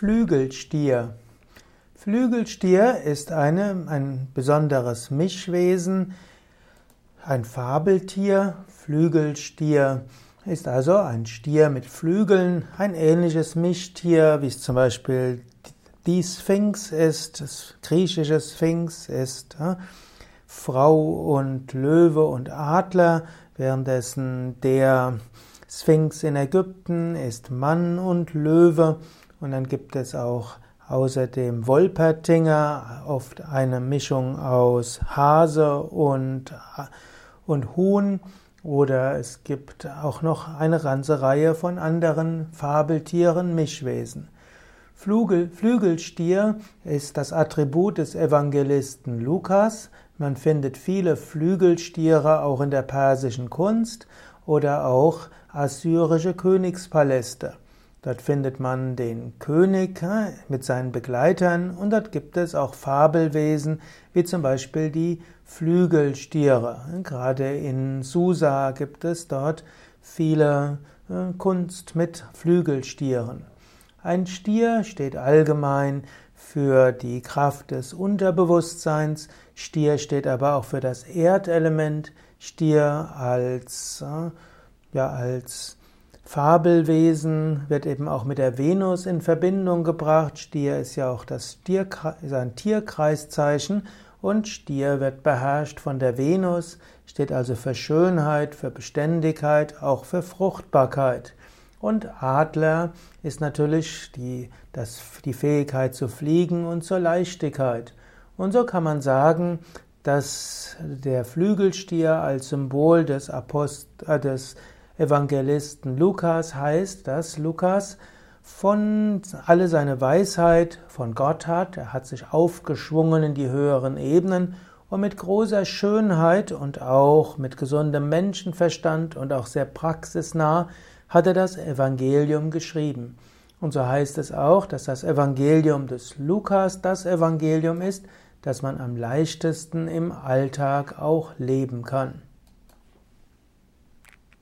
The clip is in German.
Flügelstier. Flügelstier ist eine, ein besonderes Mischwesen, ein Fabeltier. Flügelstier ist also ein Stier mit Flügeln, ein ähnliches Mischtier, wie es zum Beispiel die Sphinx ist, das griechische Sphinx ist Frau und Löwe und Adler, währenddessen der Sphinx in Ägypten ist Mann und Löwe und dann gibt es auch außerdem Wolpertinger, oft eine Mischung aus Hase und, und Huhn. Oder es gibt auch noch eine ganze Reihe von anderen Fabeltieren, Mischwesen. Flügel, Flügelstier ist das Attribut des Evangelisten Lukas. Man findet viele Flügelstiere auch in der persischen Kunst oder auch assyrische Königspaläste. Dort findet man den König mit seinen Begleitern und dort gibt es auch Fabelwesen, wie zum Beispiel die Flügelstiere. Gerade in Susa gibt es dort viele äh, Kunst mit Flügelstieren. Ein Stier steht allgemein für die Kraft des Unterbewusstseins, Stier steht aber auch für das Erdelement, Stier als, äh, ja, als Fabelwesen wird eben auch mit der Venus in Verbindung gebracht. Stier ist ja auch das Stier, ist ein Tierkreiszeichen und Stier wird beherrscht von der Venus, steht also für Schönheit, für Beständigkeit, auch für Fruchtbarkeit. Und Adler ist natürlich die, das, die Fähigkeit zu fliegen und zur Leichtigkeit. Und so kann man sagen, dass der Flügelstier als Symbol des, Apost äh, des Evangelisten Lukas heißt, dass Lukas von alle seine Weisheit von Gott hat, er hat sich aufgeschwungen in die höheren Ebenen und mit großer Schönheit und auch mit gesundem Menschenverstand und auch sehr praxisnah hat er das Evangelium geschrieben. Und so heißt es auch, dass das Evangelium des Lukas das Evangelium ist, das man am leichtesten im Alltag auch leben kann.